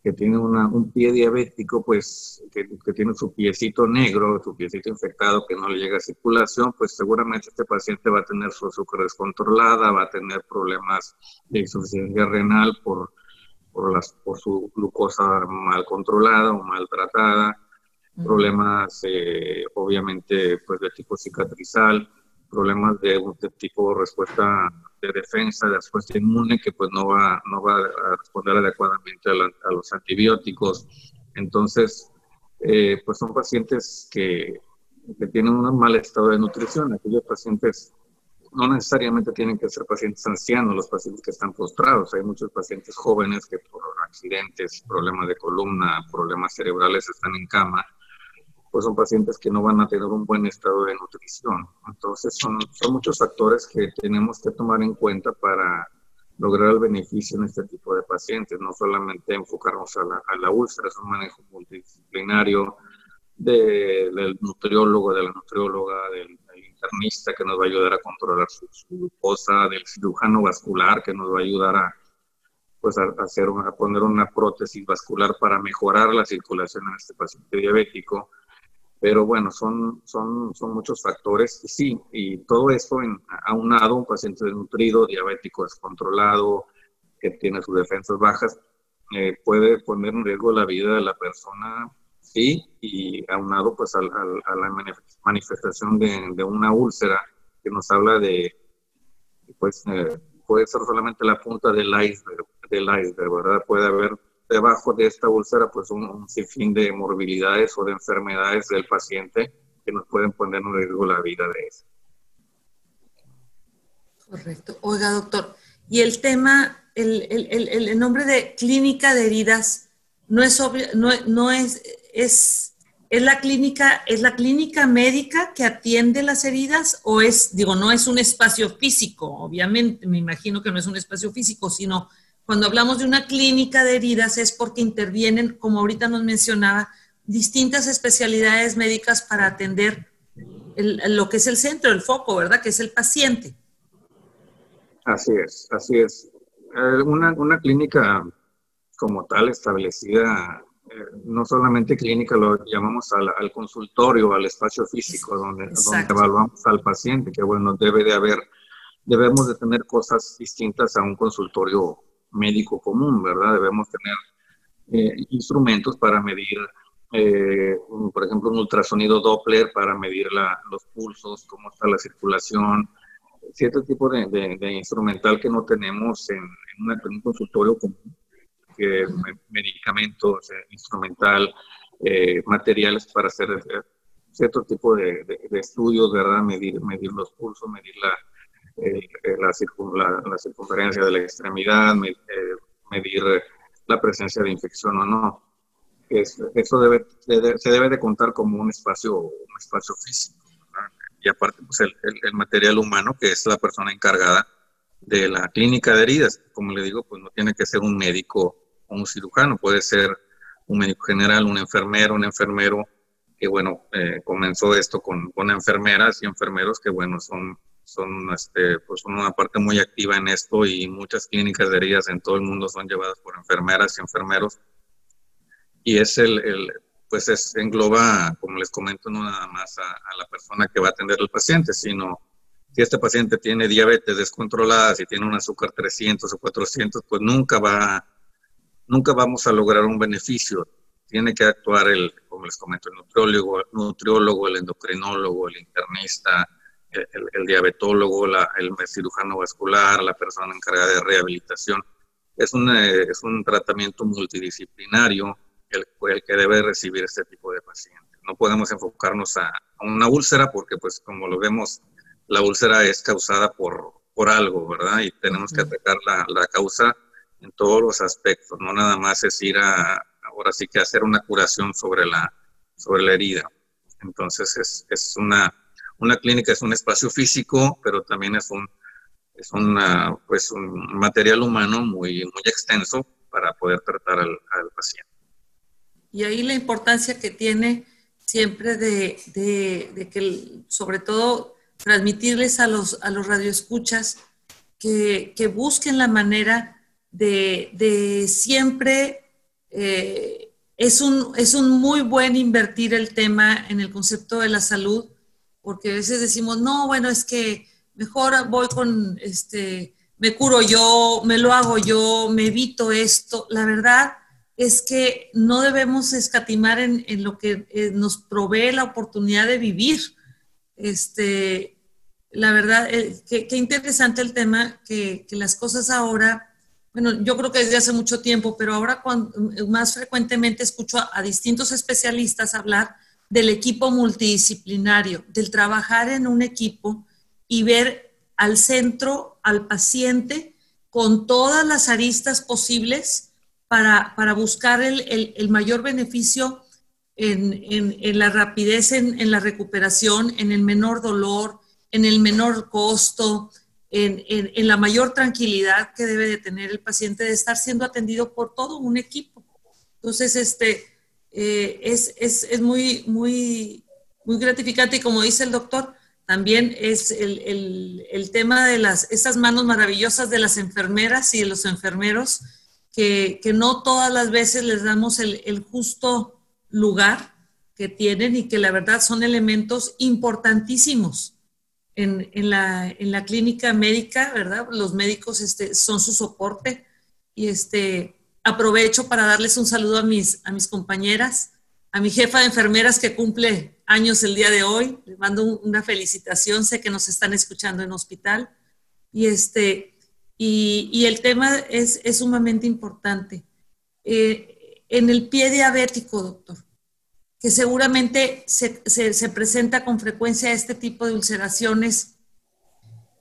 que tiene un pie diabético, pues que, tiene su piecito negro, su piecito infectado, que no le llega a circulación, pues seguramente este paciente va a tener su azúcar descontrolada, va a tener problemas de insuficiencia renal por, por, las, por su glucosa mal controlada o mal tratada problemas eh, obviamente pues de tipo cicatrizal, problemas de, de tipo respuesta de defensa, de respuesta inmune que pues no va, no va a responder adecuadamente a, los antibióticos. Entonces, eh, pues son pacientes que, que, tienen un mal estado de nutrición. Aquellos pacientes no necesariamente tienen que ser pacientes ancianos, los pacientes que están postrados. Hay muchos pacientes jóvenes que por accidentes, problemas de columna, problemas cerebrales están en cama pues son pacientes que no van a tener un buen estado de nutrición. Entonces son, muchos factores que tenemos que tomar en cuenta para lograr el beneficio en este tipo de pacientes, no solamente enfocarnos a la, a la úlcera, es un manejo multidisciplinario del nutriólogo, de la nutrióloga, del, internista que nos va a ayudar a controlar su, glucosa, del cirujano vascular que nos va a ayudar a, pues a, hacer a poner una prótesis vascular para mejorar la circulación en este paciente diabético pero bueno, son, son, son muchos factores. Y sí, y todo esto en, aunado, un paciente desnutrido, diabético descontrolado, que tiene sus defensas bajas, eh, puede poner en riesgo la vida de la persona, sí, y aunado pues a, la manifestación de, una úlcera que nos habla de, pues eh, puede ser solamente la punta del iceberg, del iceberg, ¿verdad? Puede haber debajo de esta úlcera pues un, sinfín de morbilidades o de enfermedades del paciente que nos pueden poner en riesgo la vida de ese. Correcto. Oiga, doctor, y el tema, el, el, el, nombre de clínica de heridas, no es obvio, no es, es, es la clínica, es la clínica médica que atiende las heridas o es, digo, no es un espacio físico, obviamente, me imagino que no es un espacio físico, sino cuando hablamos de una clínica de heridas es porque intervienen, como ahorita nos mencionaba, distintas especialidades médicas para atender lo que es el centro, el foco, ¿verdad? Que es el paciente. Así es, así es. Eh, una, una clínica como tal establecida, no solamente clínica, lo llamamos al, consultorio, al espacio físico, donde, donde evaluamos al paciente, que bueno, debe de haber, debemos de tener cosas distintas a un consultorio médico común, ¿verdad? Debemos tener eh, instrumentos para medir, eh, por ejemplo, un ultrasonido Doppler para medir los pulsos, cómo está la circulación, cierto tipo de, instrumental que no tenemos en, un consultorio común, medicamentos, eh, instrumental, materiales para hacer cierto tipo de, estudios, ¿verdad? Medir, medir los pulsos, medir la, eh, la, la, circunferencia de la extremidad, eh, medir la presencia de infección o no. eso debe, se debe de contar como un espacio, un espacio físico. Y aparte, pues el, el, material humano, que es la persona encargada de la clínica de heridas. Como le digo, pues no tiene que ser un médico o un cirujano, puede ser un médico general, un enfermero, un enfermero que, bueno, eh, comenzó esto con, con enfermeras y enfermeros que, bueno, son son este, pues una parte muy activa en esto y muchas clínicas de heridas en todo el mundo son llevadas por enfermeras y enfermeros. Y es el, el pues es, engloba, como les comento, no nada más a, la persona que va a atender al paciente, sino si este paciente tiene diabetes descontrolada, si tiene un azúcar 300 o 400, pues nunca va, nunca vamos a lograr un beneficio. Tiene que actuar el, como les comento, el nutriólogo, el endocrinólogo, el internista, el, diabetólogo, el cirujano vascular, la persona encargada de rehabilitación. Es un, eh, es un tratamiento multidisciplinario el, el, que debe recibir este tipo de pacientes. No podemos enfocarnos a, una úlcera porque, pues, como lo vemos, la úlcera es causada por, por algo, ¿verdad? Y tenemos que atacar la, la causa en todos los aspectos, no nada más es ir a, ahora sí que hacer una curación sobre la, sobre la herida. Entonces es, es una, una clínica, es un espacio físico, pero también es un, es una, pues un material humano muy, muy extenso para poder tratar al, al paciente. Y ahí la importancia que tiene siempre de, de, que, sobre todo, transmitirles a los, a los radioescuchas que, que busquen la manera de, de siempre, eh, es, un, es un muy buen invertir el tema en el concepto de la salud, porque a veces decimos, no, bueno, es que mejor voy con, este, me curo yo, me lo hago yo, me evito esto. La verdad es que no debemos escatimar en, lo que eh, nos provee la oportunidad de vivir. Este, la verdad, eh, qué, interesante el tema, que, las cosas ahora, bueno, yo creo que desde hace mucho tiempo, pero ahora cuando, más frecuentemente escucho a, distintos especialistas hablar del equipo multidisciplinario, del trabajar en un equipo y ver al centro, al paciente, con todas las aristas posibles para, buscar el, mayor beneficio en, la rapidez en, la recuperación, en el menor dolor, en el menor costo, en, la mayor tranquilidad que debe de tener el paciente de estar siendo atendido por todo un equipo. Entonces, este, eh, es, muy, muy, muy gratificante y como dice el doctor, también es el, el, tema de las, esas manos maravillosas de las enfermeras y de los enfermeros que, no todas las veces les damos el, justo lugar que tienen y que la verdad son elementos importantísimos en, la, clínica médica, ¿verdad? Los médicos este, son su soporte y este, aprovecho para darles un saludo a mis, a mis compañeras, a mi jefa de enfermeras que cumple años el día de hoy, les mando una felicitación, sé que nos están escuchando en hospital y este, y, el tema es, sumamente importante. Eh, en el pie diabético, doctor, que seguramente se, presenta con frecuencia este tipo de ulceraciones,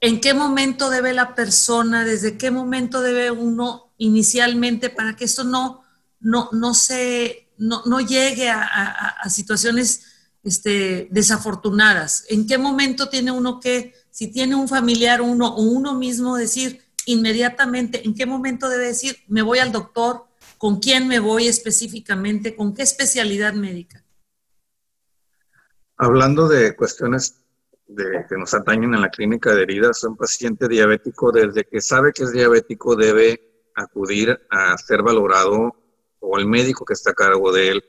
¿en qué momento debe la persona, desde qué momento debe uno inicialmente para que esto no, no, no, se, no, llegue a, situaciones este, desafortunadas? ¿En qué momento tiene uno que, si tiene un familiar uno o uno mismo, decir, inmediatamente en qué momento debe decir, me voy al doctor, con quién me voy específicamente, con qué especialidad médica. Hablando de cuestiones que nos atañen en la clínica de heridas, un paciente diabético desde que sabe que es diabético debe acudir a ser valorado o el médico que está a cargo de él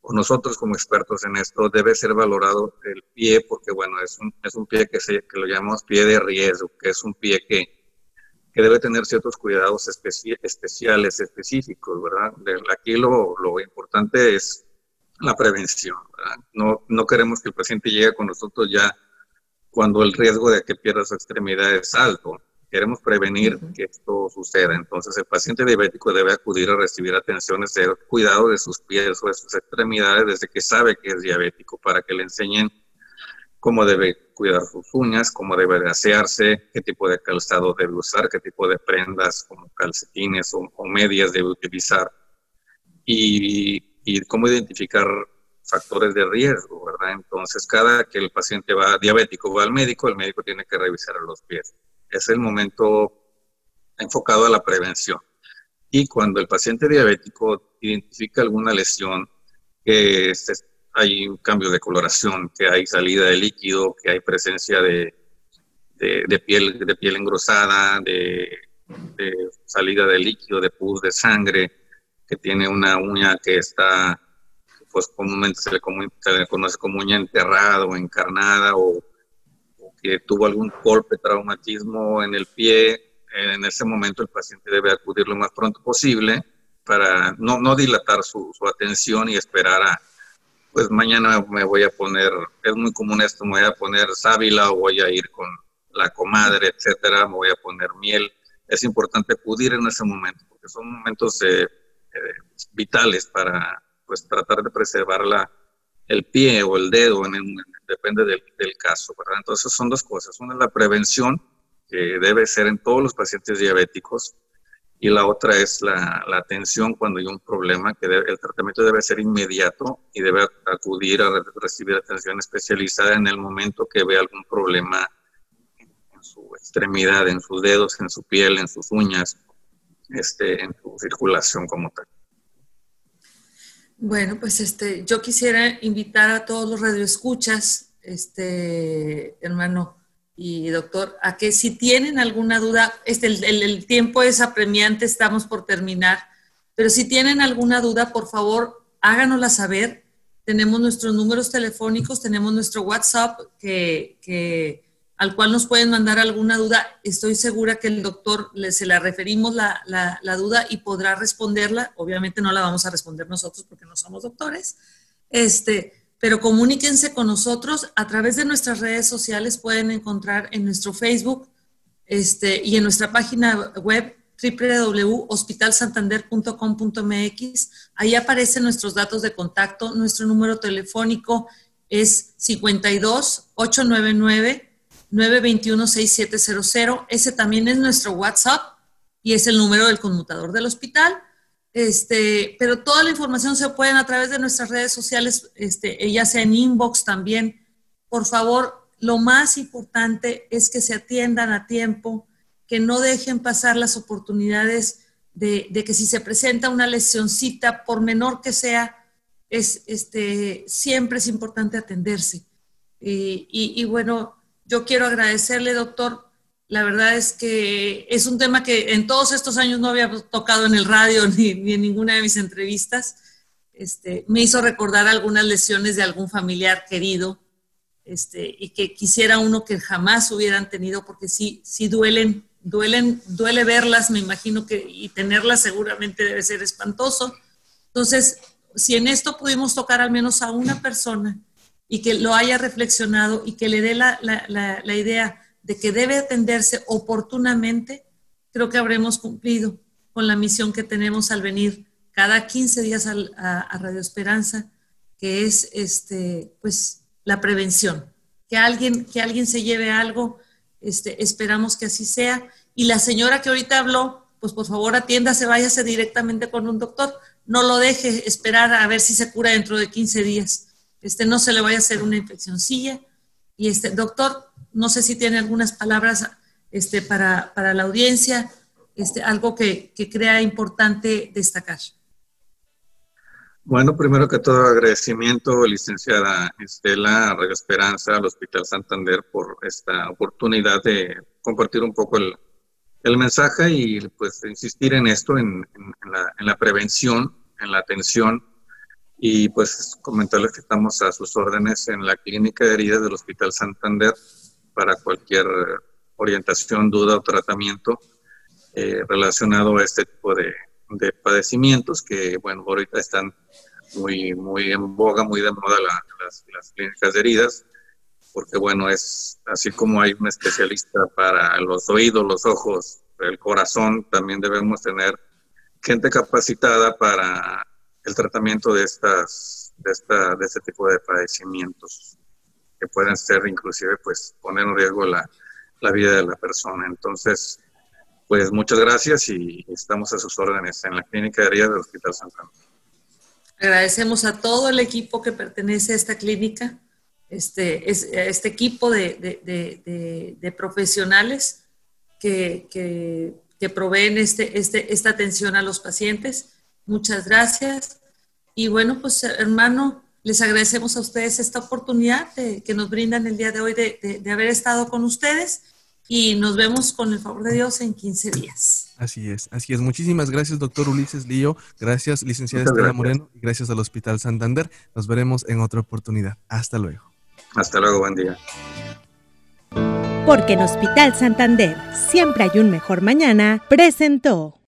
o nosotros como expertos en esto debe ser valorado el pie porque bueno es un, es un pie que, se, que lo llamamos pie de riesgo, que es un pie que que debe tener ciertos cuidados especiales, específicos, ¿verdad? Aquí lo, lo importante es la prevención, ¿verdad? No, no queremos que el paciente llegue con nosotros ya cuando el riesgo de que pierda su extremidad es alto. Queremos prevenir que esto suceda. Entonces, el paciente diabético debe acudir a recibir atenciones de cuidado de sus pies o de sus extremidades desde que sabe que es diabético para que le enseñen cómo debe cuidar sus uñas, cómo debe de asearse, qué tipo de calzado debe usar, qué tipo de prendas como calcetines o, medias debe utilizar y, cómo identificar factores de riesgo, ¿verdad? Entonces, cada que el paciente va diabético va al médico, el médico tiene que revisar los pies. Es el momento enfocado a la prevención. Y cuando el paciente diabético identifica alguna lesión que se hay un cambio de coloración, que hay salida de líquido, que hay presencia de, de, piel, de piel engrosada, de, salida de líquido, de pus, de sangre, que tiene una uña que está pues comúnmente se le, conoce como uña enterrada o encarnada o, que tuvo algún golpe, traumatismo en el pie, en ese momento el paciente debe acudir lo más pronto posible para no, no dilatar su, su, atención y esperar a, pues mañana me voy a poner, es muy común esto, me voy a poner sábila o voy a ir con la comadre, etcétera, me voy a poner miel. Es importante acudir en ese momento, porque son momentos eh, eh, vitales para pues tratar de preservar la, el pie o el dedo, en depende del, del, caso. ¿verdad? Entonces son dos cosas. Una es la prevención, que debe ser en todos los pacientes diabéticos, y la otra es la, atención cuando hay un problema, que el tratamiento debe ser inmediato y debe acudir a recibir atención especializada en el momento que ve algún problema en su extremidad, en sus dedos, en su piel, en sus uñas, este, en su circulación como tal. Bueno, pues este, yo quisiera invitar a todos los radioescuchas, este, hermano y doctor, a que si tienen alguna duda, este, el, tiempo es apremiante, estamos por terminar, pero si tienen alguna duda, por favor, háganosla saber. Tenemos nuestros números telefónicos, tenemos nuestro WhatsApp que, que al cual nos pueden mandar alguna duda. Estoy segura que el doctor se la referimos la, la, duda y podrá responderla. Obviamente no la vamos a responder nosotros porque no somos doctores. Este, pero comuníquense con nosotros a través de nuestras redes sociales. Pueden encontrar en nuestro Facebook este, y en nuestra página web www.hospitalsantander.com.mx. Ahí aparecen nuestros datos de contacto. Nuestro número telefónico es 52 899 921-6700. Ese también es nuestro WhatsApp y es el número del conmutador del hospital. Este, pero toda la información se puede a través de nuestras redes sociales, este, ya sea en inbox también. Por favor, lo más importante es que se atiendan a tiempo, que no dejen pasar las oportunidades de, que si se presenta una lesioncita, por menor que sea, es, este, siempre es importante atenderse. y, y bueno, yo quiero agradecerle, doctor. La verdad es que es un tema que en todos estos años no había tocado en el radio ni, en ninguna de mis entrevistas. Este, me hizo recordar algunas lesiones de algún familiar querido este, y que quisiera uno que jamás hubieran tenido porque sí, sí duelen, duelen, duele verlas, me imagino que y tenerlas seguramente debe ser espantoso. Entonces, si en esto pudimos tocar al menos a una persona y que lo haya reflexionado y que le dé la, idea de que debe atenderse oportunamente, creo que habremos cumplido con la misión que tenemos al venir cada 15 días a, Radio Esperanza, que es este, pues, la prevención. Que alguien, que alguien se lleve algo, este, esperamos que así sea. Y la señora que ahorita habló, pues por favor atiéndase, váyase directamente con un doctor. No lo deje esperar a ver si se cura dentro de 15 días este, no se le vaya a hacer una infeccióncilla. Y este, doctor, no sé si tiene algunas palabras este, para, para la audiencia, este, algo que, que crea importante destacar. Bueno, primero que todo, agradecimiento, licenciada Estela, Radio Esperanza, al Hospital Santander, por esta oportunidad de compartir un poco el, el mensaje y pues insistir en esto, en, la, en, la, prevención, en la atención y pues comentarles que estamos a sus órdenes en la clínica de heridas del Hospital Santander para cualquier orientación, duda o tratamiento eh, relacionado a este tipo de, de, padecimientos que, bueno, ahorita están muy, muy en boga, muy de moda las, las, clínicas de heridas, porque, bueno, es así como hay un especialista para los oídos, los ojos, el corazón, también debemos tener gente capacitada para el tratamiento de estas de esta de este tipo de padecimientos que pueden ser inclusive pues poner en riesgo la, la vida de la persona entonces pues muchas gracias y estamos a sus órdenes en la clínica de heridas del Hospital Santana. Agradecemos a todo el equipo que pertenece a esta clínica, este, este equipo de, de, de, de profesionales que, que, que, proveen este, este, esta atención a los pacientes Muchas gracias. Y bueno, pues hermano, les agradecemos a ustedes esta oportunidad que nos brindan el día de hoy de, de, haber estado con ustedes y nos vemos con el favor de Dios en 15 días. Así es, así es. Muchísimas gracias, doctor Ulises Lío. Gracias, licenciada Estela Moreno. Y gracias al Hospital Santander. Nos veremos en otra oportunidad. Hasta luego. Hasta luego, buen día. Porque en Hospital Santander siempre hay un mejor mañana, presentó.